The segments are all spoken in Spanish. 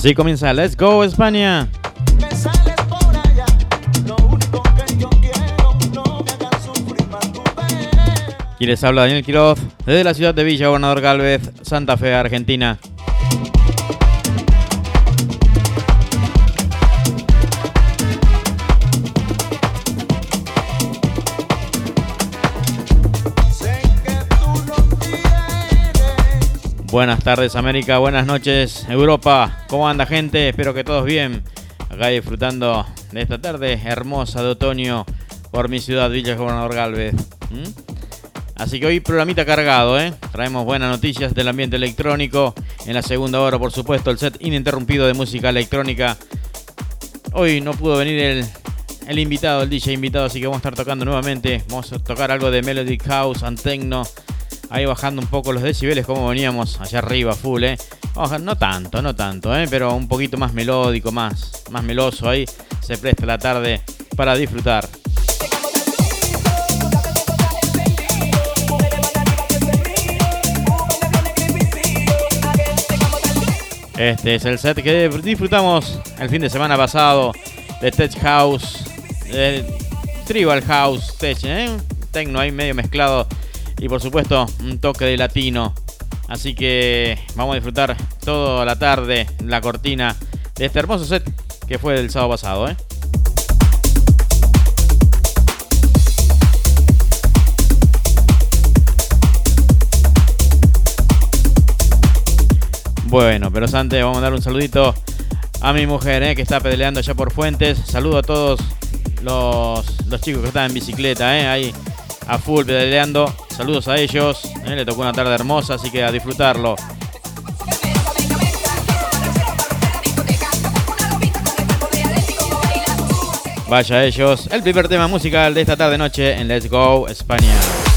Así comienza Let's Go España. Y les habla Daniel Quiroz desde la ciudad de Villa Gobernador Galvez, Santa Fe, Argentina. Buenas tardes América, buenas noches Europa. ¿Cómo anda gente? Espero que todos bien. Acá disfrutando de esta tarde hermosa de otoño por mi ciudad Villa Gobernador Galvez. Así que hoy programita cargado, ¿eh? Traemos buenas noticias del ambiente electrónico. En la segunda hora, por supuesto, el set ininterrumpido de música electrónica. Hoy no pudo venir el, el invitado, el DJ invitado, así que vamos a estar tocando nuevamente. Vamos a tocar algo de Melodic House, and Techno Ahí bajando un poco los decibeles como veníamos allá arriba, full, ¿eh? no tanto, no tanto, ¿eh? Pero un poquito más melódico, más, más meloso ahí. Se presta la tarde para disfrutar. Este es el set que disfrutamos el fin de semana pasado de Tech House, Tribal House, Tech, ¿eh? Tecno ahí medio mezclado y por supuesto un toque de latino. Así que vamos a disfrutar toda la tarde la cortina de este hermoso set que fue del sábado pasado. ¿eh? Bueno, pero antes vamos a dar un saludito a mi mujer ¿eh? que está pedaleando allá por Fuentes. Saludo a todos los, los chicos que están en bicicleta, ¿eh? ahí a full pedaleando. Saludos a ellos. Eh, le tocó una tarde hermosa, así que a disfrutarlo. Vaya ellos. El primer tema musical de esta tarde noche en Let's Go España.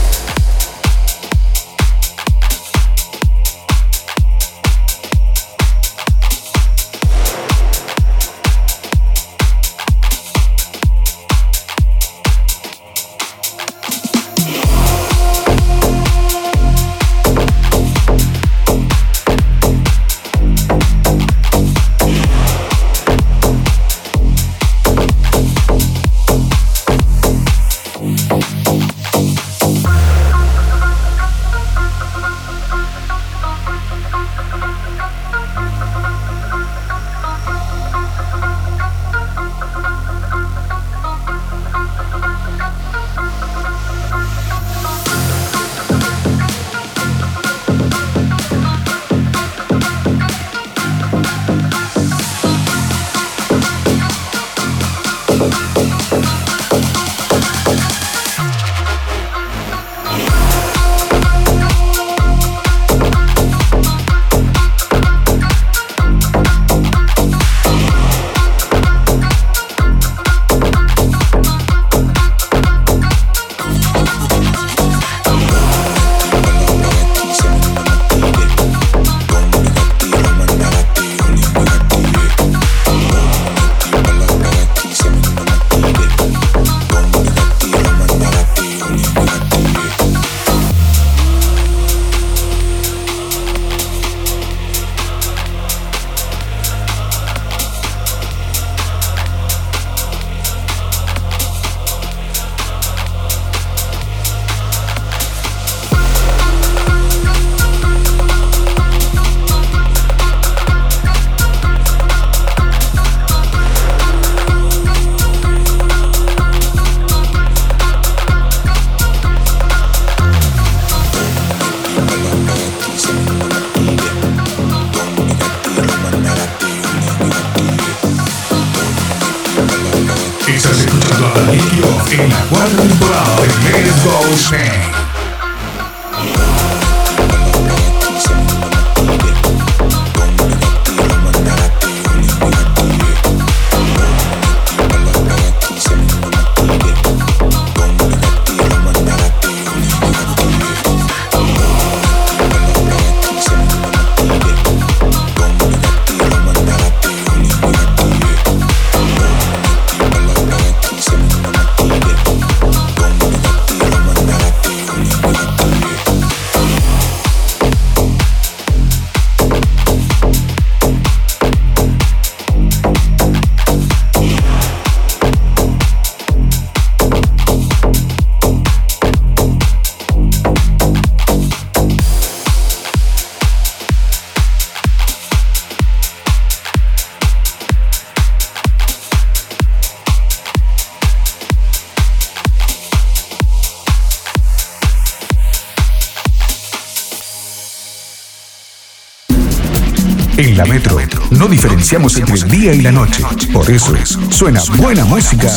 Diferenciamos entre el día y la noche. Por eso suena buena música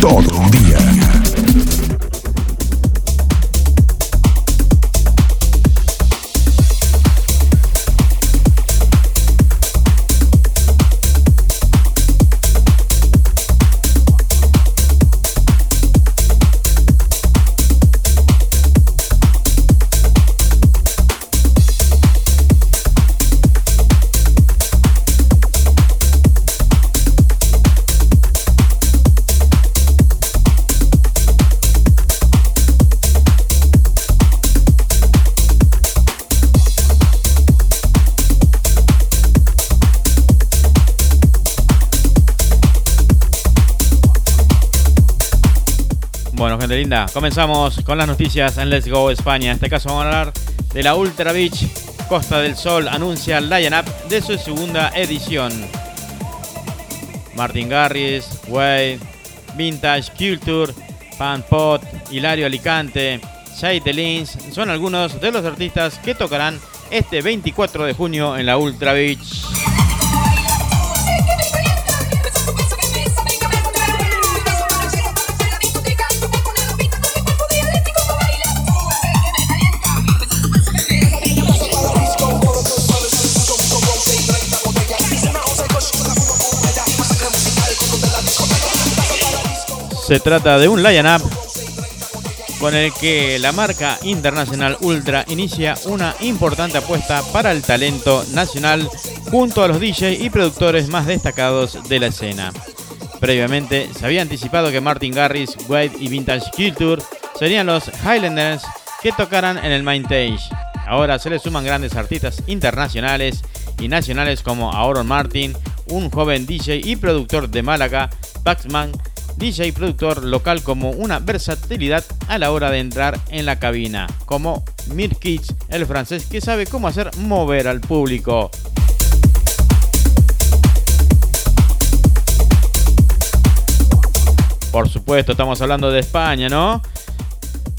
todo un día. Linda. Comenzamos con las noticias en Let's Go España. En este caso vamos a hablar de la Ultra Beach. Costa del Sol anuncia el line-up de su segunda edición. Martin Garris, Wade, Vintage Culture, Pan Pot, Hilario Alicante, Shade Lins son algunos de los artistas que tocarán este 24 de junio en la Ultra Beach. Se trata de un line-up con el que la marca internacional Ultra inicia una importante apuesta para el talento nacional junto a los DJs y productores más destacados de la escena. Previamente se había anticipado que Martin Garris, Wade y Vintage Culture serían los Highlanders que tocaran en el main stage. Ahora se le suman grandes artistas internacionales y nacionales como Aaron Martin, un joven DJ y productor de Málaga, Paxman, DJ productor local como una versatilidad a la hora de entrar en la cabina, como Mir Kids, el francés que sabe cómo hacer mover al público. Por supuesto, estamos hablando de España, ¿no?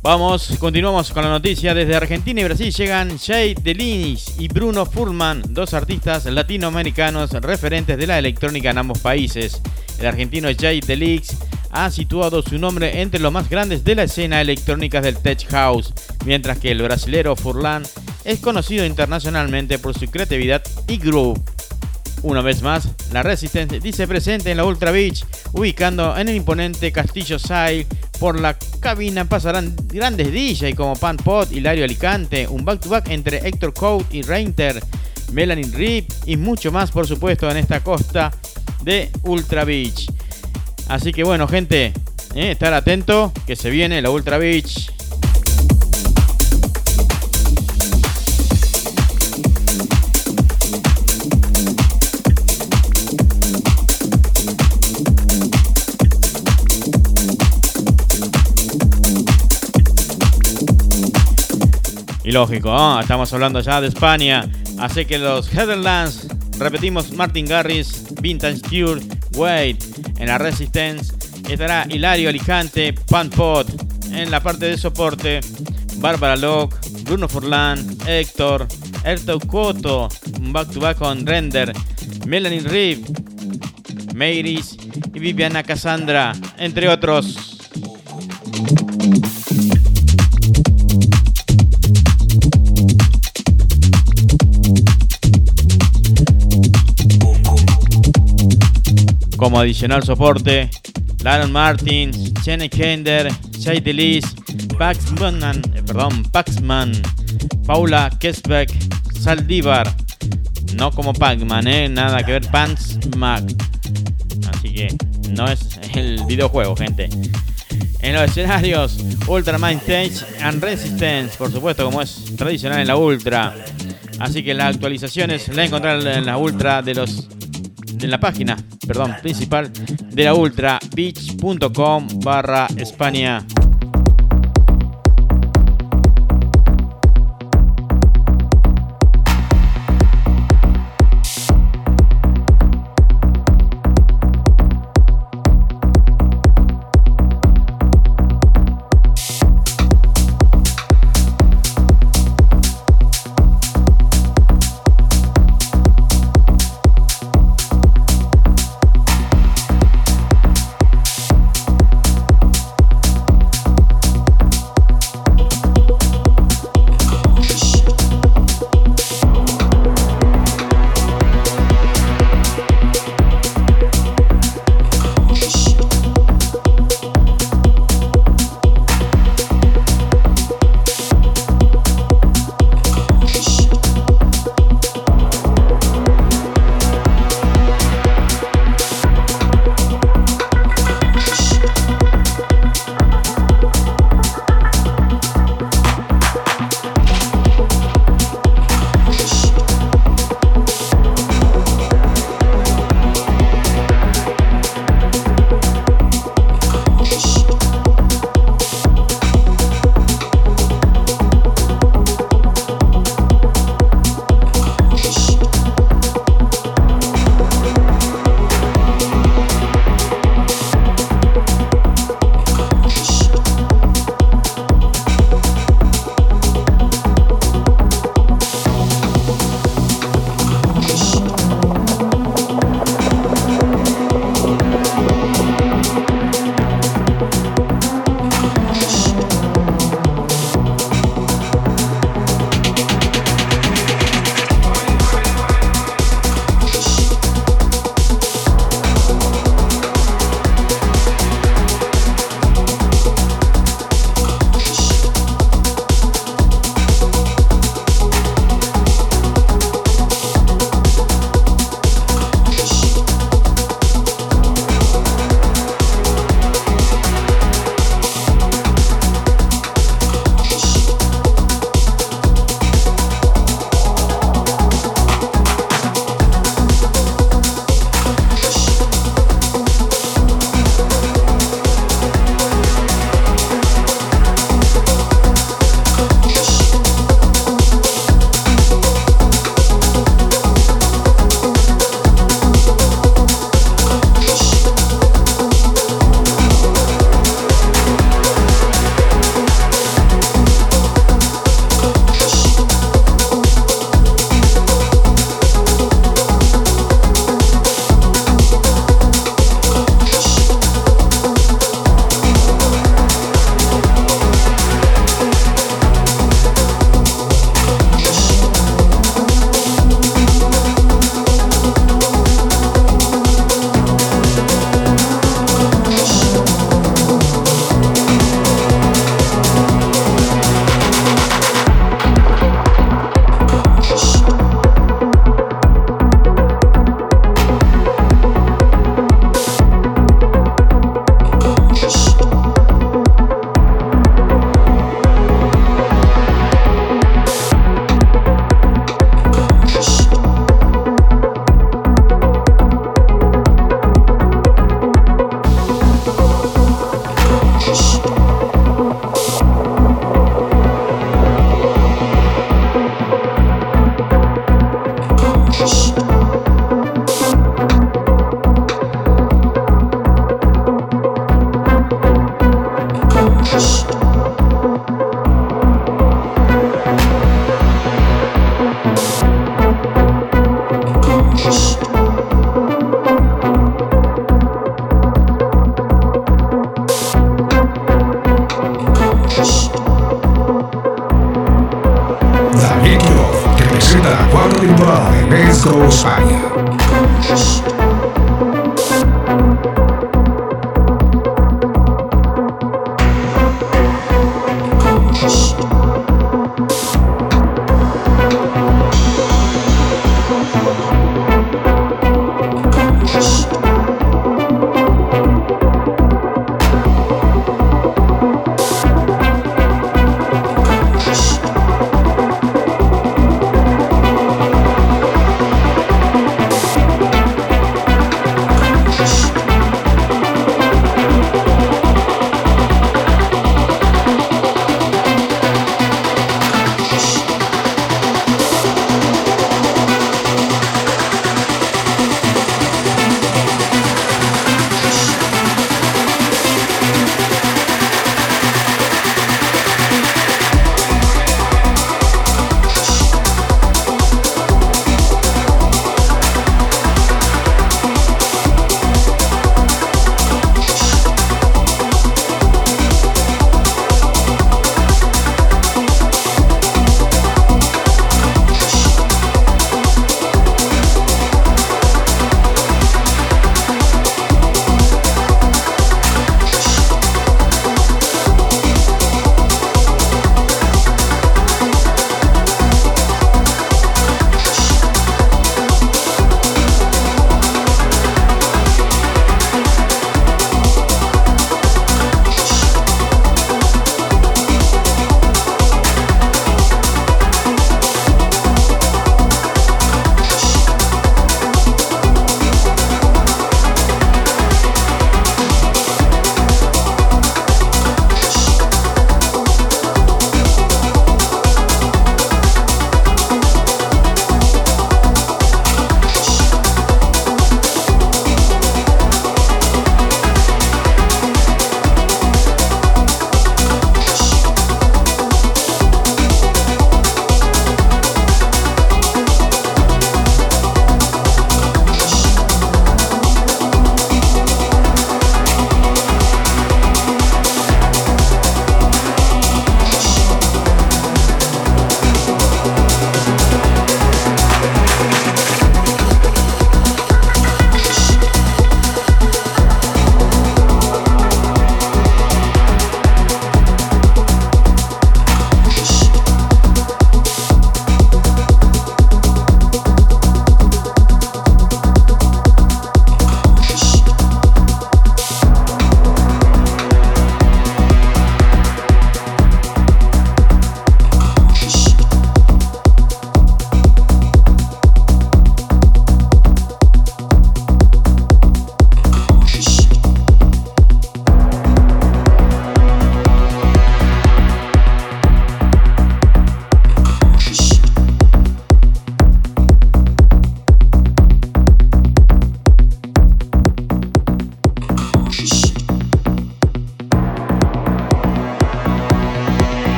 Vamos, continuamos con la noticia. Desde Argentina y Brasil llegan Jay Delinis y Bruno Furman, dos artistas latinoamericanos referentes de la electrónica en ambos países. El argentino Jay Delix ha situado su nombre entre los más grandes de la escena electrónica del tech house, mientras que el brasilero Furlan es conocido internacionalmente por su creatividad y groove. Una vez más, la Resistance dice presente en la Ultra Beach, ubicando en el imponente Castillo Sail. Por la cabina pasarán grandes DJ como Pan Pot, Hilario Alicante, un back-to-back entre Héctor Code y Reinter, Melanie Rip y mucho más, por supuesto, en esta costa de Ultra Beach. Así que bueno, gente, eh, estar atento que se viene la Ultra Beach Y lógico, estamos hablando ya de España. Así que los Heatherlands, repetimos, Martin Garris, Vintage Cure, Wade. En la Resistance estará Hilario Alicante, Pot En la parte de soporte, Bárbara Locke, Bruno Furlan, Héctor, Erto Coto, back to back con Render, Melanie Reeve, Mayris y Viviana Cassandra, entre otros. Como adicional soporte, Laron Martin, Jenny Kender, Jay Delis, Paxman, eh, perdón, Paxman, Paula Kesbeck, Saldívar, no como Pac-Man, eh, nada que ver, Pants Mac. Así que no es el videojuego, gente. En los escenarios, Ultra Mind Stage and Resistance, por supuesto, como es tradicional en la Ultra. Así que las actualizaciones la encontrar en la Ultra de los en la página, perdón, principal de la Ultra, beach.com barra España.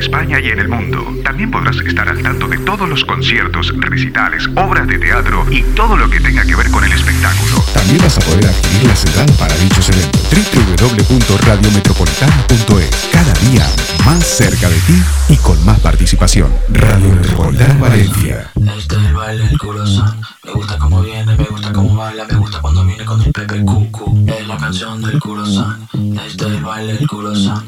España y en el mundo. También podrás estar al tanto de todos los conciertos, recitales, obras de teatro y todo lo que tenga que ver con el espectáculo. También vas a poder adquirir la entradas para dichos eventos. www.radiometropolitana.es Cada día más cerca de ti y con más participación. Radio Metropolitana Valencia. Este es el baile. Me gusta viene, me gusta baila, me gusta cuando viene con el Pepe Es la canción del corazón. Este es el baile del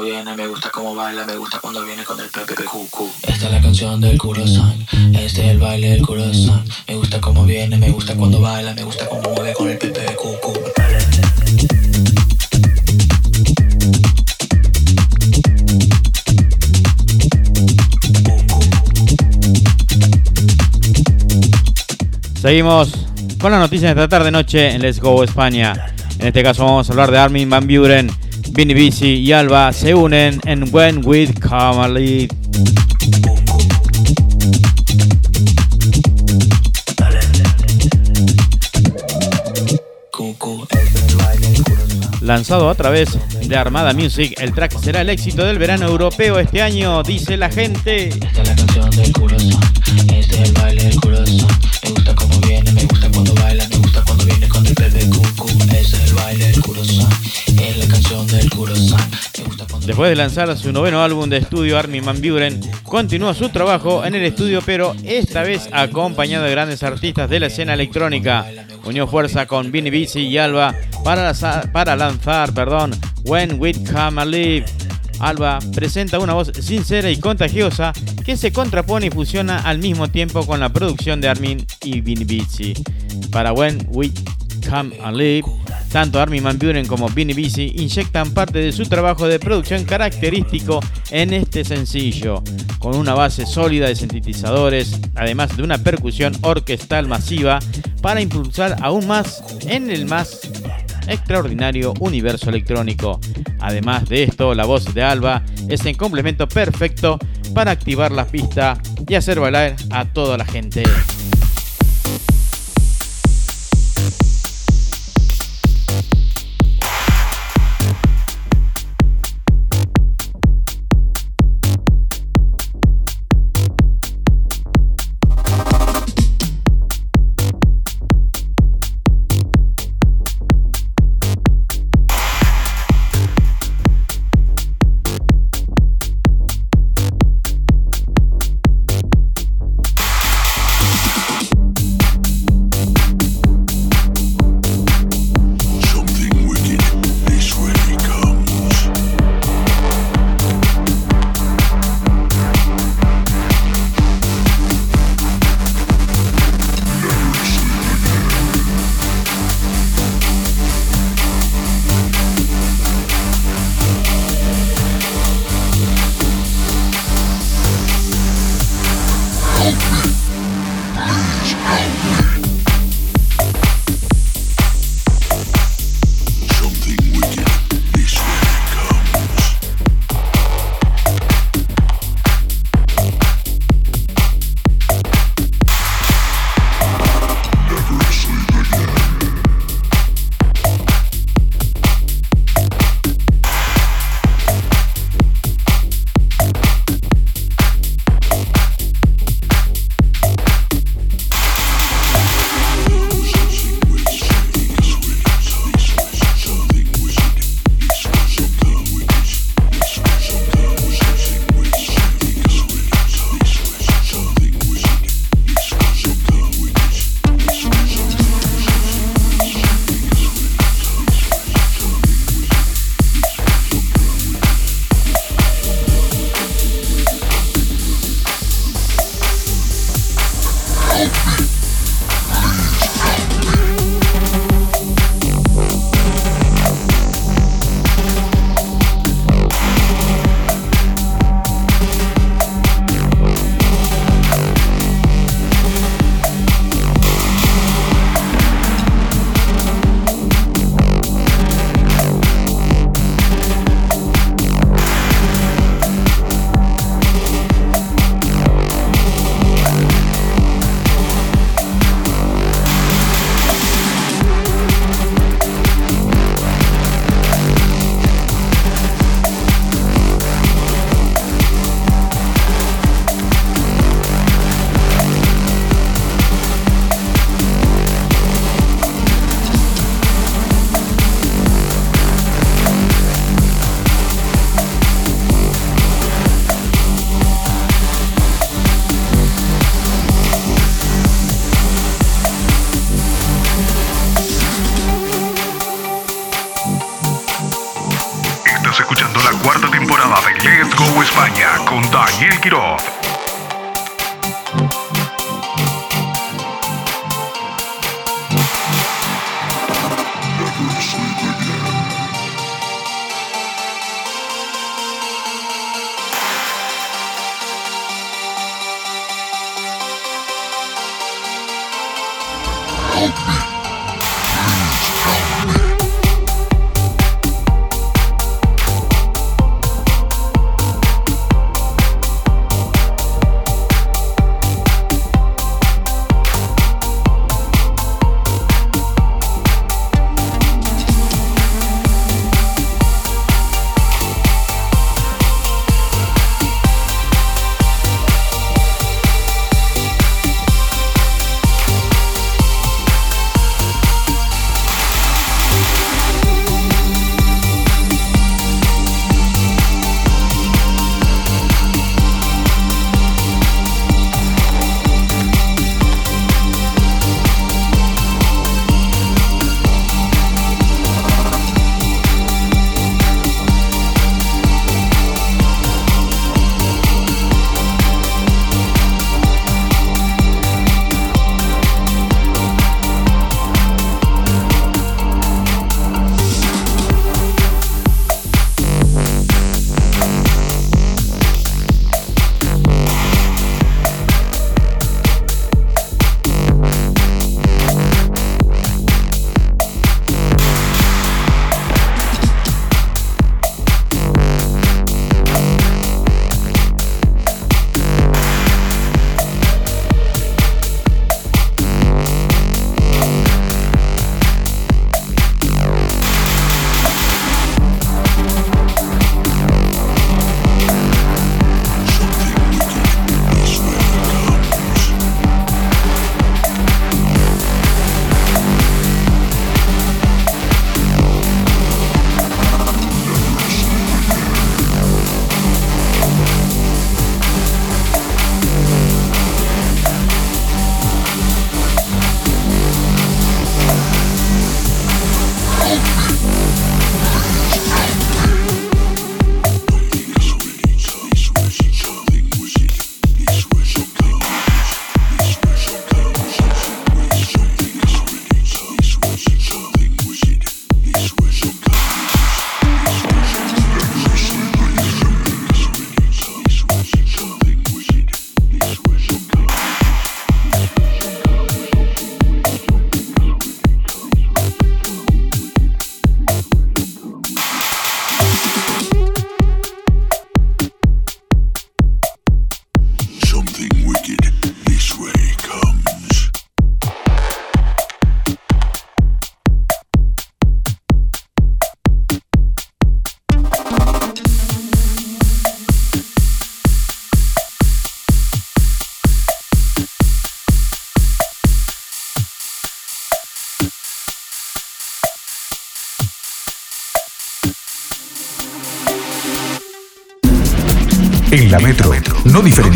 viene, me gusta cómo baila, me gusta cuando viene con el PPPQQ. Esta es la canción del Kurosan, este es el baile del Kurosan. Me gusta cómo viene, me gusta cuando baila, me gusta cómo mueve con el PPPQQ. Seguimos con las noticias de esta tarde noche en Let's Go España. En este caso vamos a hablar de Armin Van Buren, Vinny Bici y Alba se unen en When With Kamali. Lanzado a través de Armada Music, el track será el éxito del verano europeo este año, dice la gente. Esta es la canción del curioso, este es el baile del curioso, me gusta cómo viene, Después de lanzar su noveno álbum de estudio, Armin Van Buren continuó su trabajo en el estudio, pero esta vez acompañado de grandes artistas de la escena electrónica. Unió fuerza con Vinny Busy y Alba para, para lanzar perdón, When We Come Alive. Alba presenta una voz sincera y contagiosa que se contrapone y fusiona al mismo tiempo con la producción de Armin y Vinny Busy. Para When We Come Alive tanto Armin Van Buren como Vinny Busy inyectan parte de su trabajo de producción característico en este sencillo, con una base sólida de sintetizadores, además de una percusión orquestal masiva para impulsar aún más en el más extraordinario universo electrónico. Además de esto, la voz de Alba es el complemento perfecto para activar la pista y hacer bailar a toda la gente.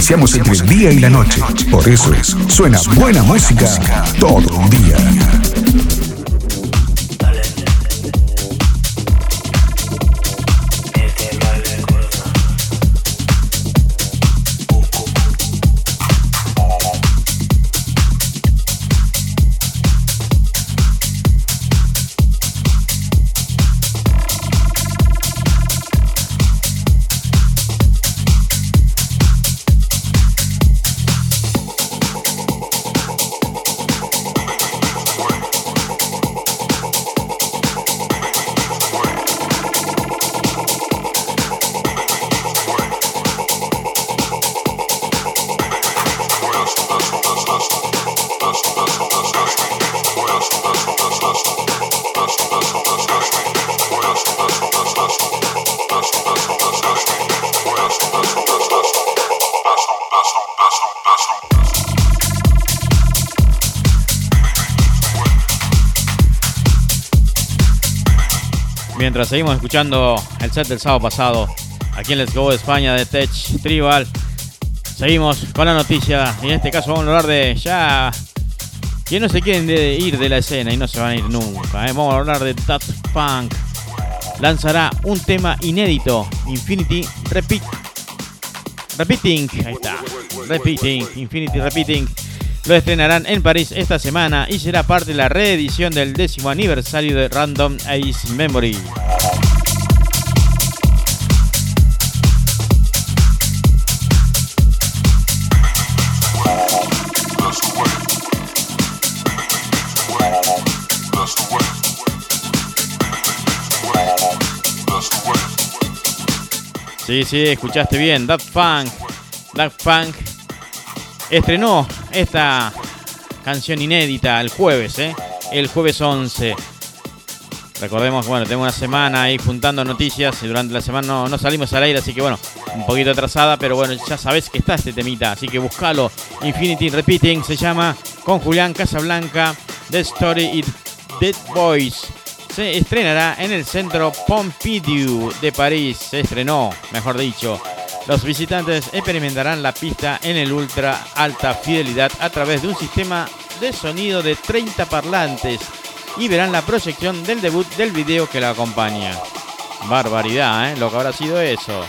Diferenciamos entre el día y la noche. Por eso es, suena buena música todo el día. Seguimos escuchando el set del sábado pasado aquí en Let's Go España de Tech Tribal, seguimos con la noticia y en este caso vamos a hablar de ya que no se quieren ir de la escena y no se van a ir nunca. ¿eh? Vamos a hablar de Daft Punk. Lanzará un tema inédito, Infinity Repeat. Repeating, ahí está. Repeating, Infinity Repeating. Lo estrenarán en París esta semana y será parte de la reedición del décimo aniversario de Random Ace Memory. Sí, sí, escuchaste bien. Daft Punk. Daft Punk estrenó esta canción inédita el jueves, ¿eh? El jueves 11. Recordemos, bueno, tengo una semana ahí juntando noticias y durante la semana no, salimos al aire, así que bueno, un poquito atrasada, pero bueno, ya sabes que está este temita, así que búscalo. Infinity Repeating se llama con Julián Casablanca, The Story It Dead Boys se estrenará en el centro Pompidou de París. Se estrenó, mejor dicho. Los visitantes experimentarán la pista en el ultra alta fidelidad a través de un sistema de sonido de 30 parlantes y verán la proyección del debut del video que la acompaña. Barbaridad, ¿eh? Lo que habrá sido eso.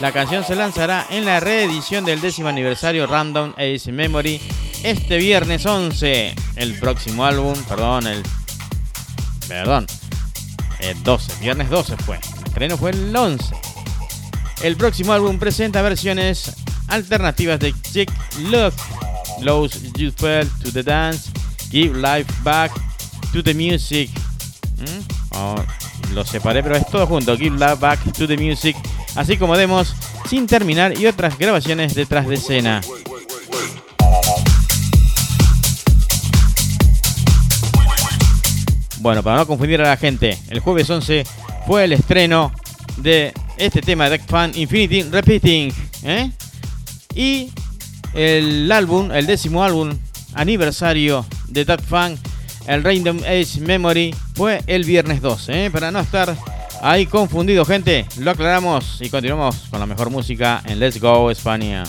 La canción se lanzará en la reedición del décimo aniversario Random Ace Memory este viernes 11. El próximo álbum, perdón, el... Perdón, el 12, viernes 12 fue. El estreno fue el 11. El próximo álbum presenta versiones alternativas de Chick Look, Lows You Fell to the Dance, Give Life Back to the Music. ¿Mm? Oh, lo separé, pero es todo junto. Give Life Back to the Music, así como demos sin terminar y otras grabaciones detrás de escena. Bueno, para no confundir a la gente, el jueves 11 fue el estreno de este tema de Fan Infinity Repeating. ¿eh? Y el álbum, el décimo álbum aniversario de Duck Fan, el Random Age Memory, fue el viernes 12. ¿eh? Para no estar ahí confundido, gente, lo aclaramos y continuamos con la mejor música en Let's Go España.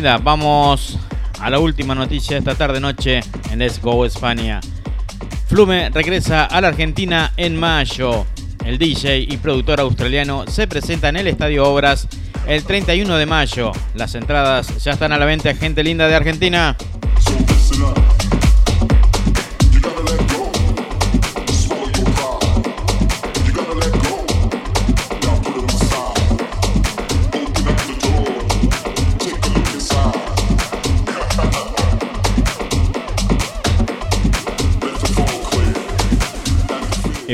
Vamos a la última noticia esta tarde-noche en Let's Go España. Flume regresa a la Argentina en mayo. El DJ y productor australiano se presenta en el Estadio Obras el 31 de mayo. Las entradas ya están a la venta, gente linda de Argentina.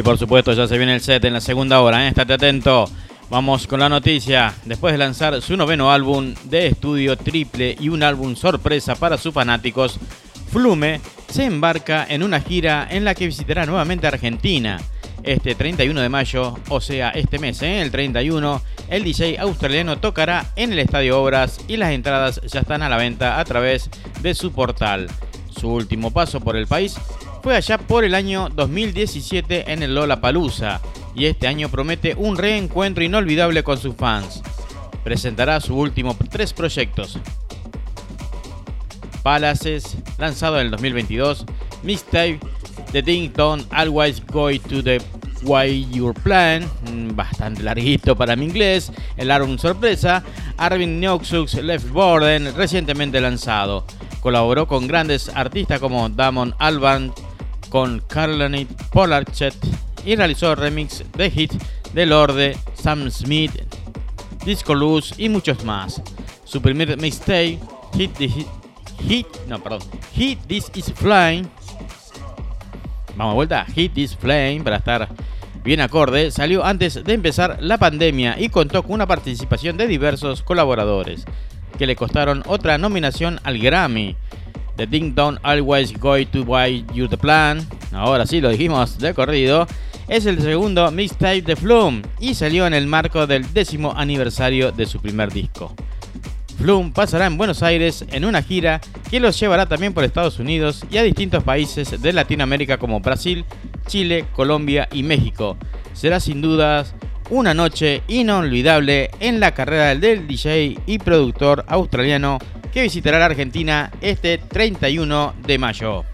Por supuesto ya se viene el set en la segunda hora, ¿eh? estate atento. Vamos con la noticia. Después de lanzar su noveno álbum de estudio triple y un álbum sorpresa para sus fanáticos, Flume se embarca en una gira en la que visitará nuevamente Argentina. Este 31 de mayo, o sea, este mes, ¿eh? el 31, el DJ australiano tocará en el Estadio Obras y las entradas ya están a la venta a través de su portal. Su último paso por el país fue allá por el año 2017 en el Lola Palusa y este año promete un reencuentro inolvidable con sus fans. Presentará su último tres proyectos. Palaces, lanzado en el 2022, Mixtape, The Ding Dong Always Go to the Way Your Plan, mm, bastante larguito para mi inglés, el álbum sorpresa, Arvin Noxux Left Borden, recientemente lanzado. Colaboró con grandes artistas como Damon Alban, con Carlanit Polarchet y realizó remix de hit de Lorde, Sam Smith, Disco Luz y muchos más. Su primer mixtape, Hit, Hit, no, perdón, Hit This Is Flying. Vamos a vuelta, Hit This Flame para estar bien acorde, salió antes de empezar la pandemia y contó con una participación de diversos colaboradores que le costaron otra nominación al Grammy. The Ding Dong Always Going to Buy You the Plan, ahora sí lo dijimos de corrido, es el segundo mixtape de Flume y salió en el marco del décimo aniversario de su primer disco. Flume pasará en Buenos Aires en una gira que los llevará también por Estados Unidos y a distintos países de Latinoamérica como Brasil, Chile, Colombia y México. Será sin dudas una noche inolvidable en la carrera del DJ y productor australiano que visitará la Argentina este 31 de mayo.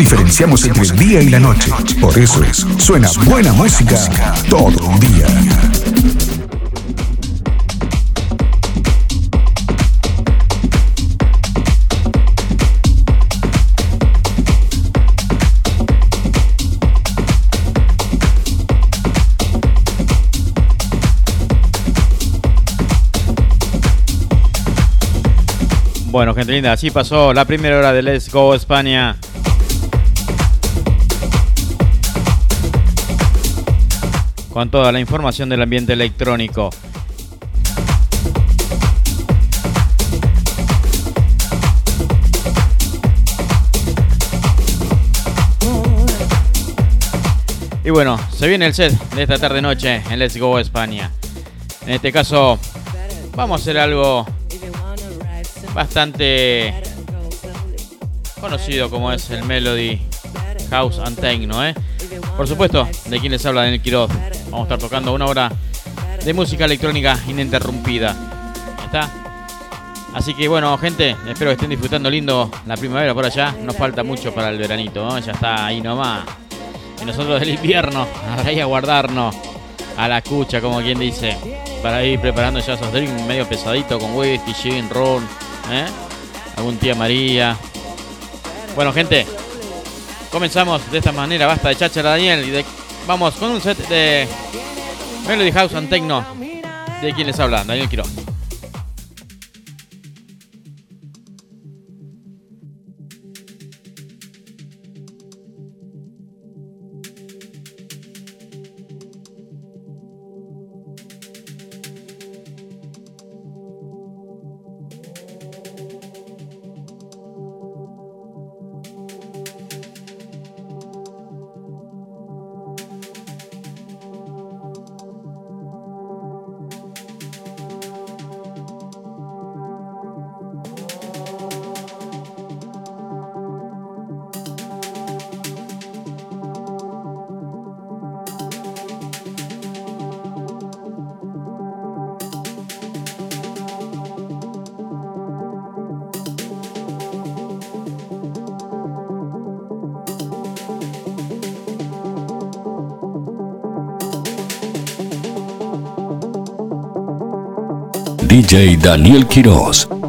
Diferenciamos entre el día y la noche. Por eso es, suena buena música todo un día. Linda, así pasó la primera hora de Let's Go España. con toda la información del ambiente electrónico. Y bueno, se viene el set de esta tarde noche en Let's Go España. En este caso, vamos a hacer algo bastante conocido como es el Melody House and Techno, ¿eh? Por supuesto, de quien les habla Daniel Quiroz. Vamos a estar tocando una hora de música electrónica ininterrumpida. ¿Está? Así que bueno, gente, espero que estén disfrutando lindo la primavera por allá. Nos falta mucho para el veranito. Ya está ahí nomás. Y nosotros del invierno, ahí a guardarnos a la cucha, como quien dice. Para ir preparando ya esos drinks medio pesadito con whisky, gin, ron, ¿eh? Algún tía María. Bueno, gente, comenzamos de esta manera. Basta de cháchara, Daniel, y de Vamos con un set de Melody House and Techno de quien les habla, Daniel Quiroz. DJ Daniel Quiroz.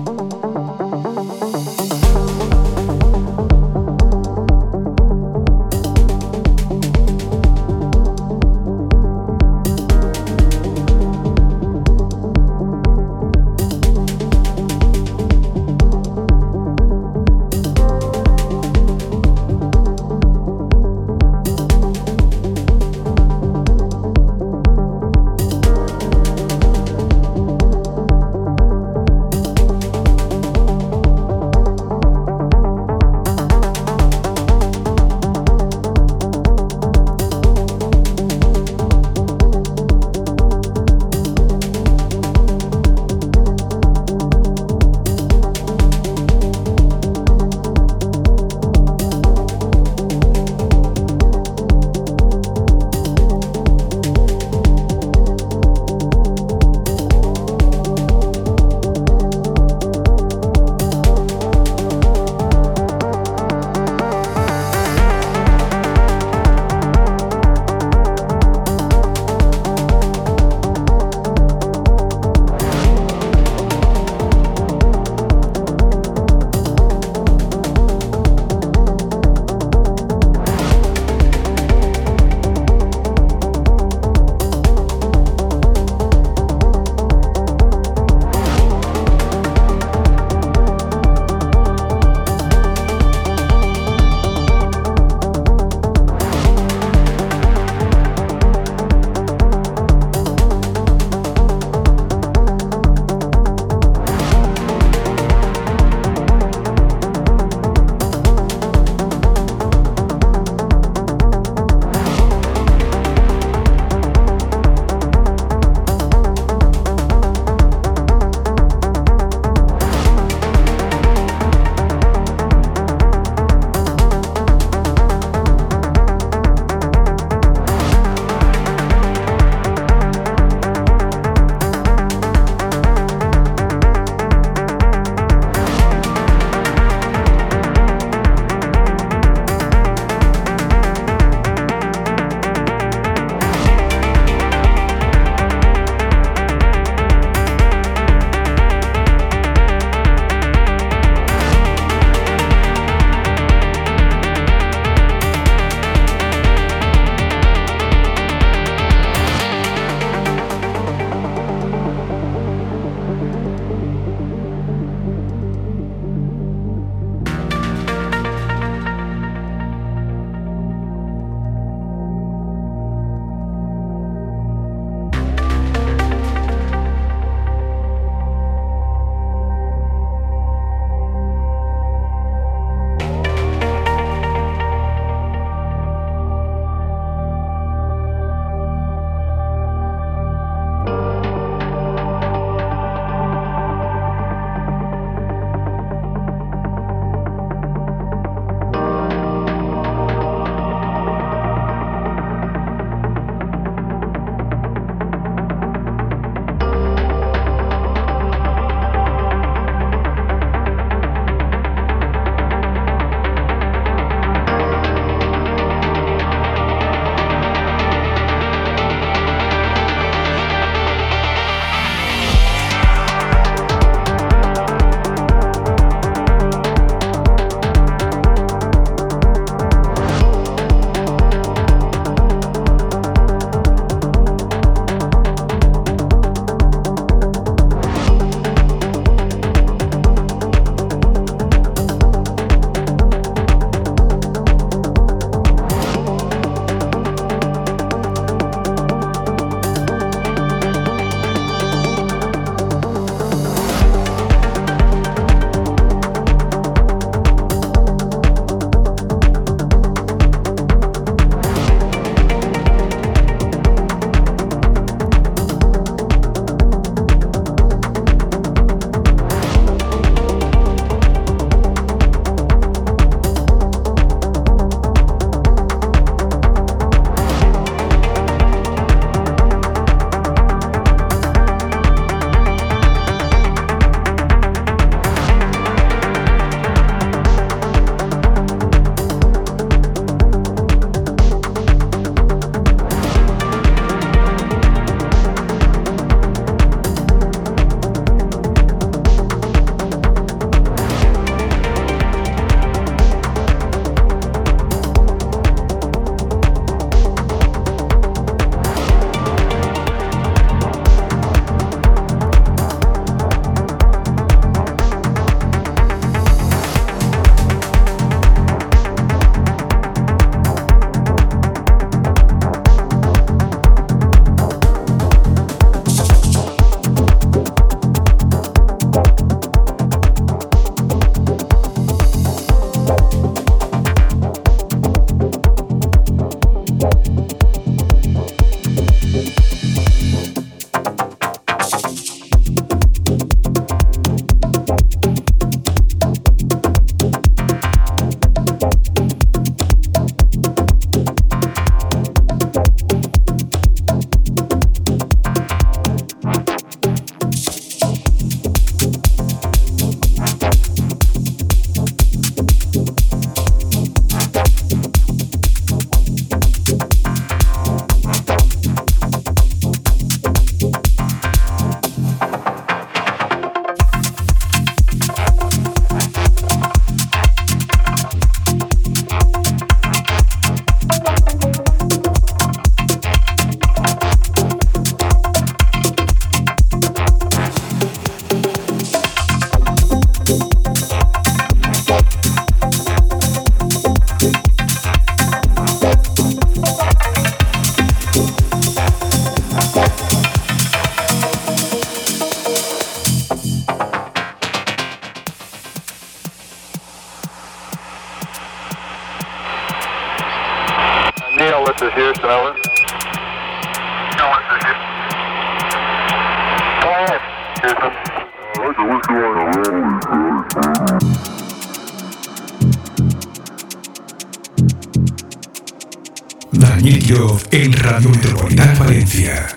Metropolitana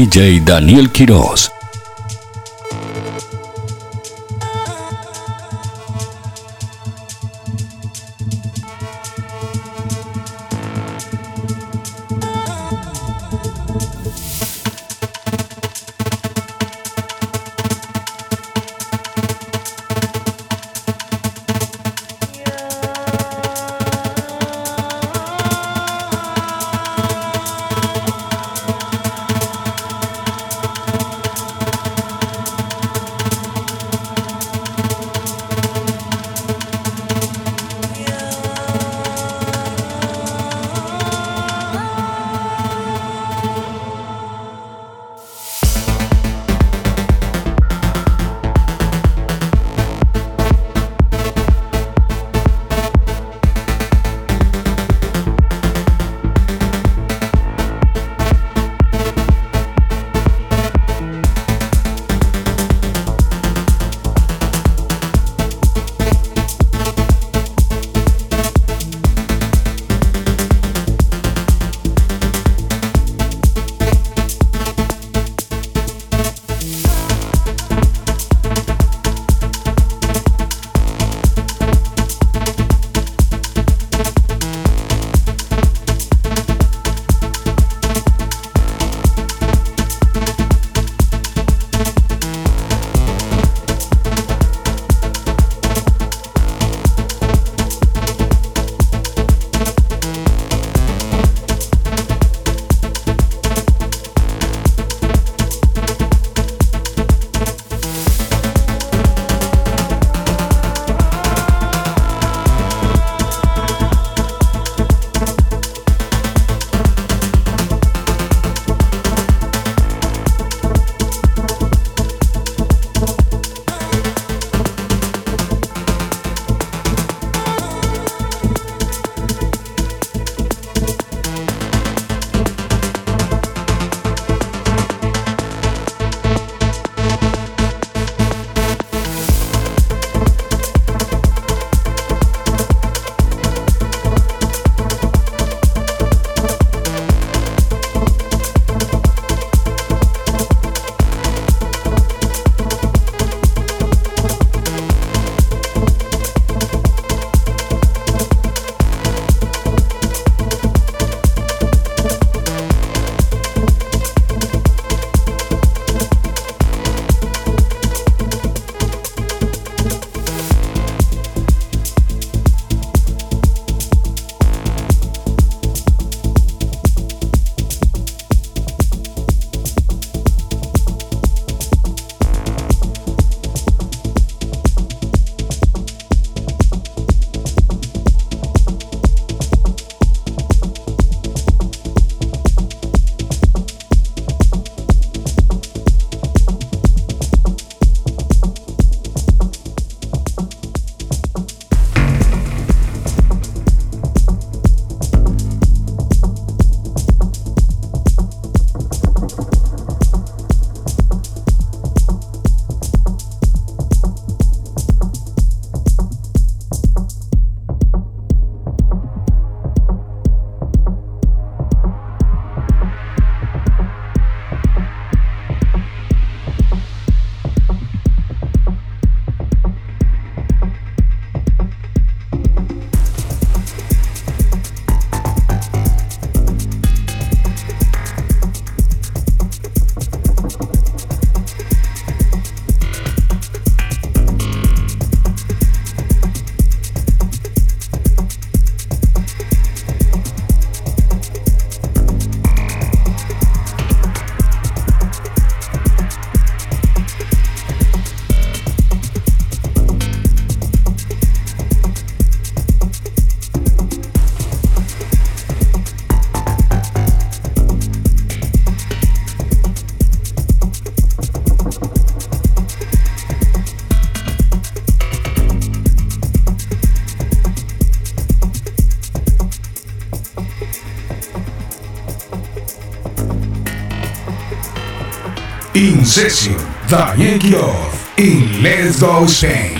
DJ Daniel Quiroz. Session, Daniel Off in Let's Go Spain.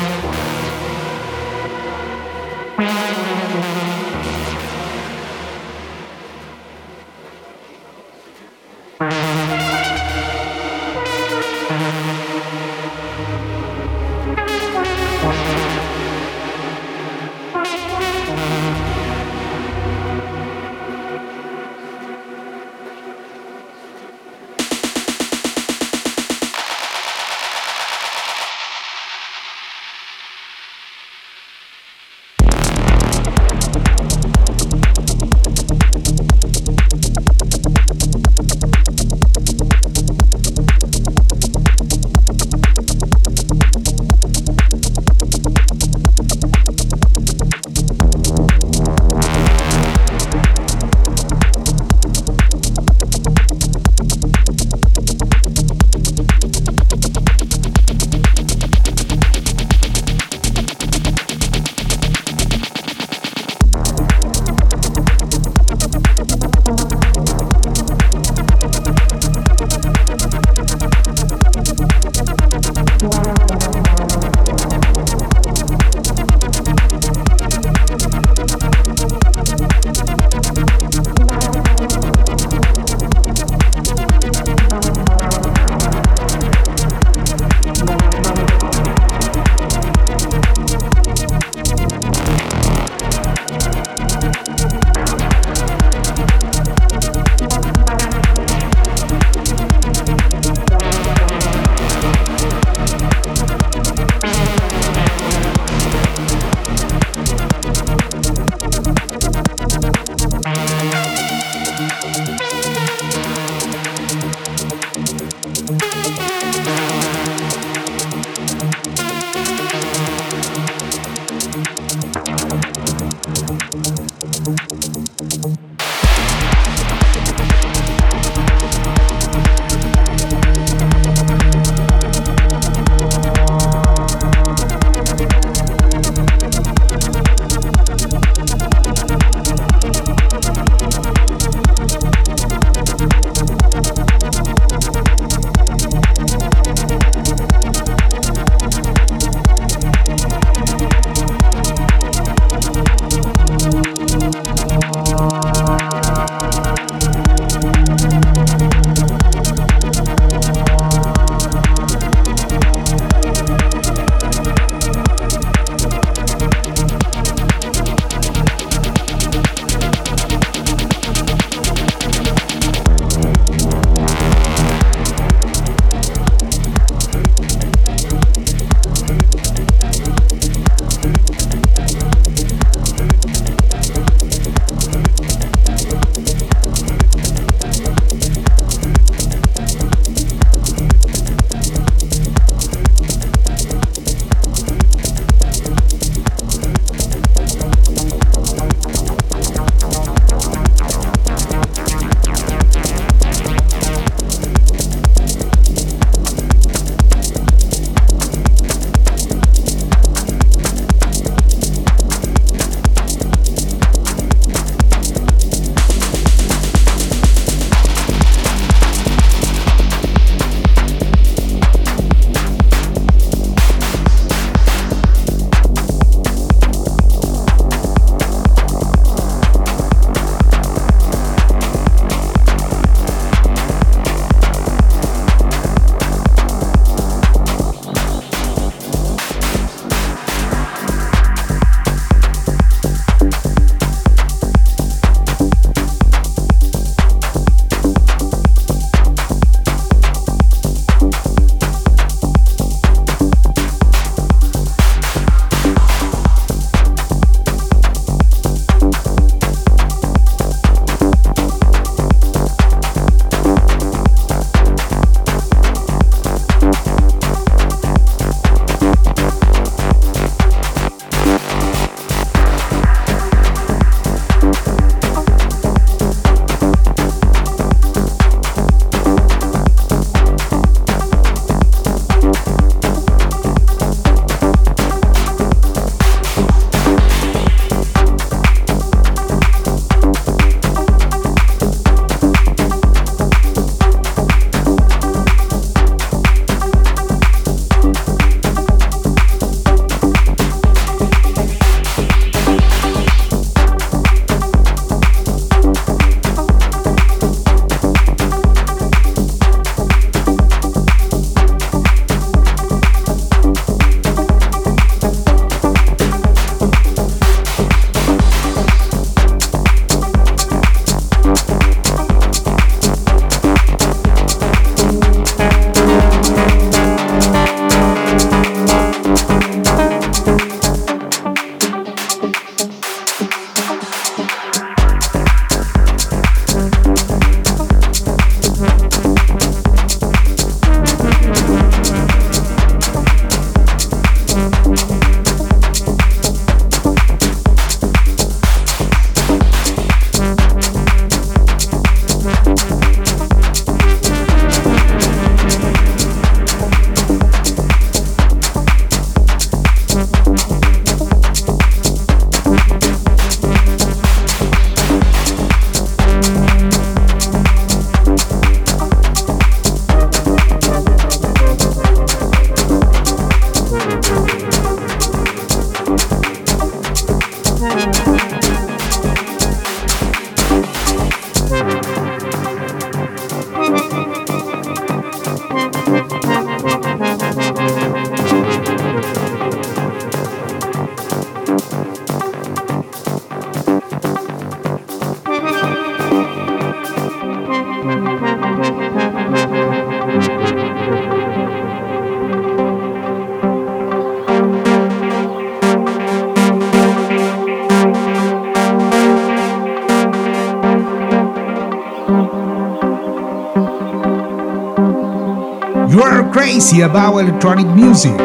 Crazy about electronic music.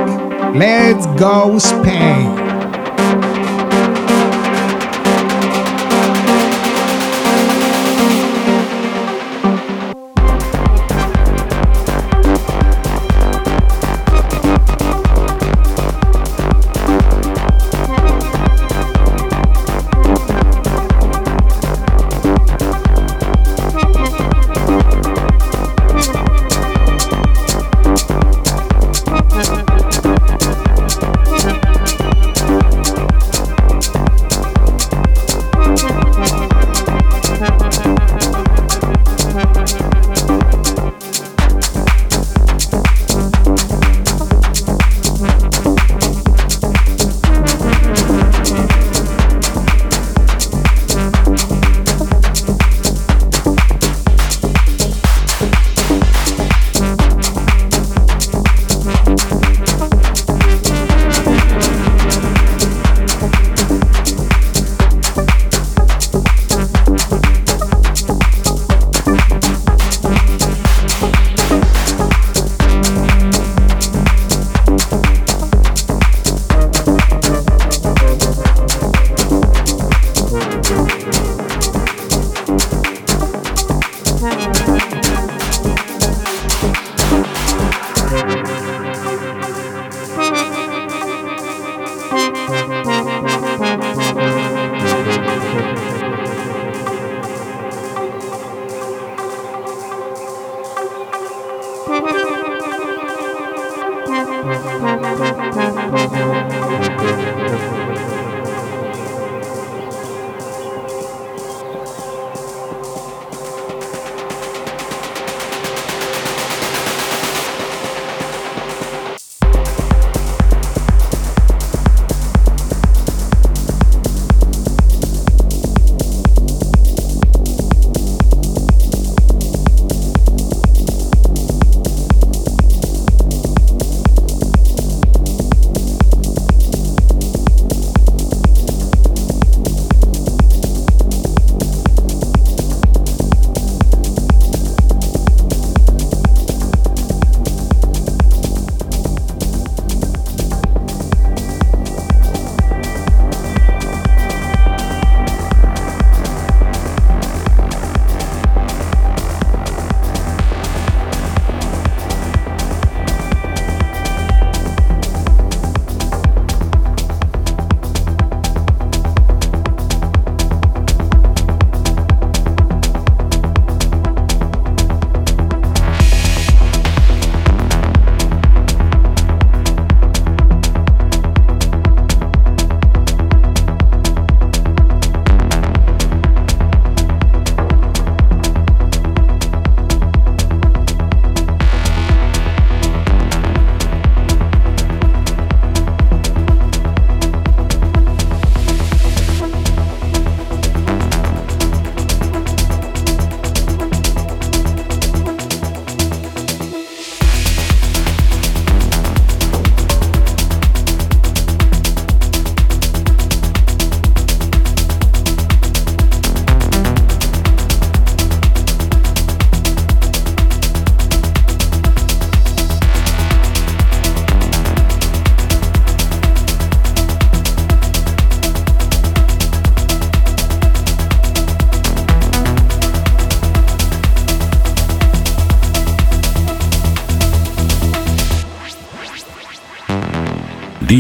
Let's go Spain!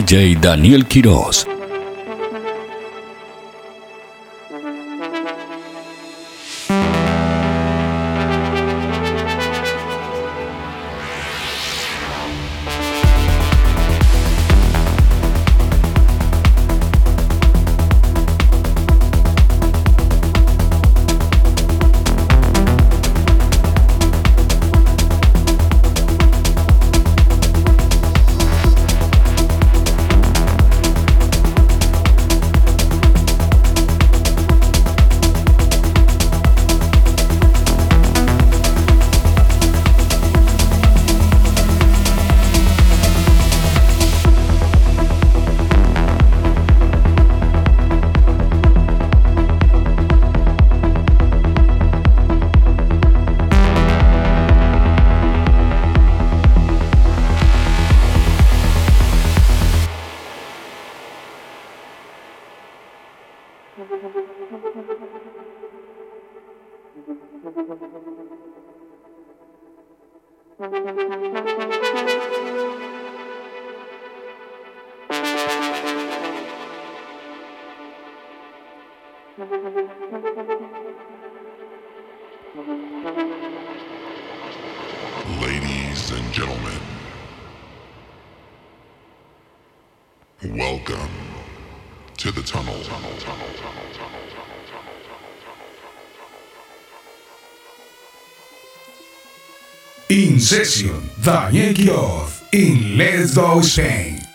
DJ Daniel Quiroz. Session, Daniel Quiroz in Let's Go Spain.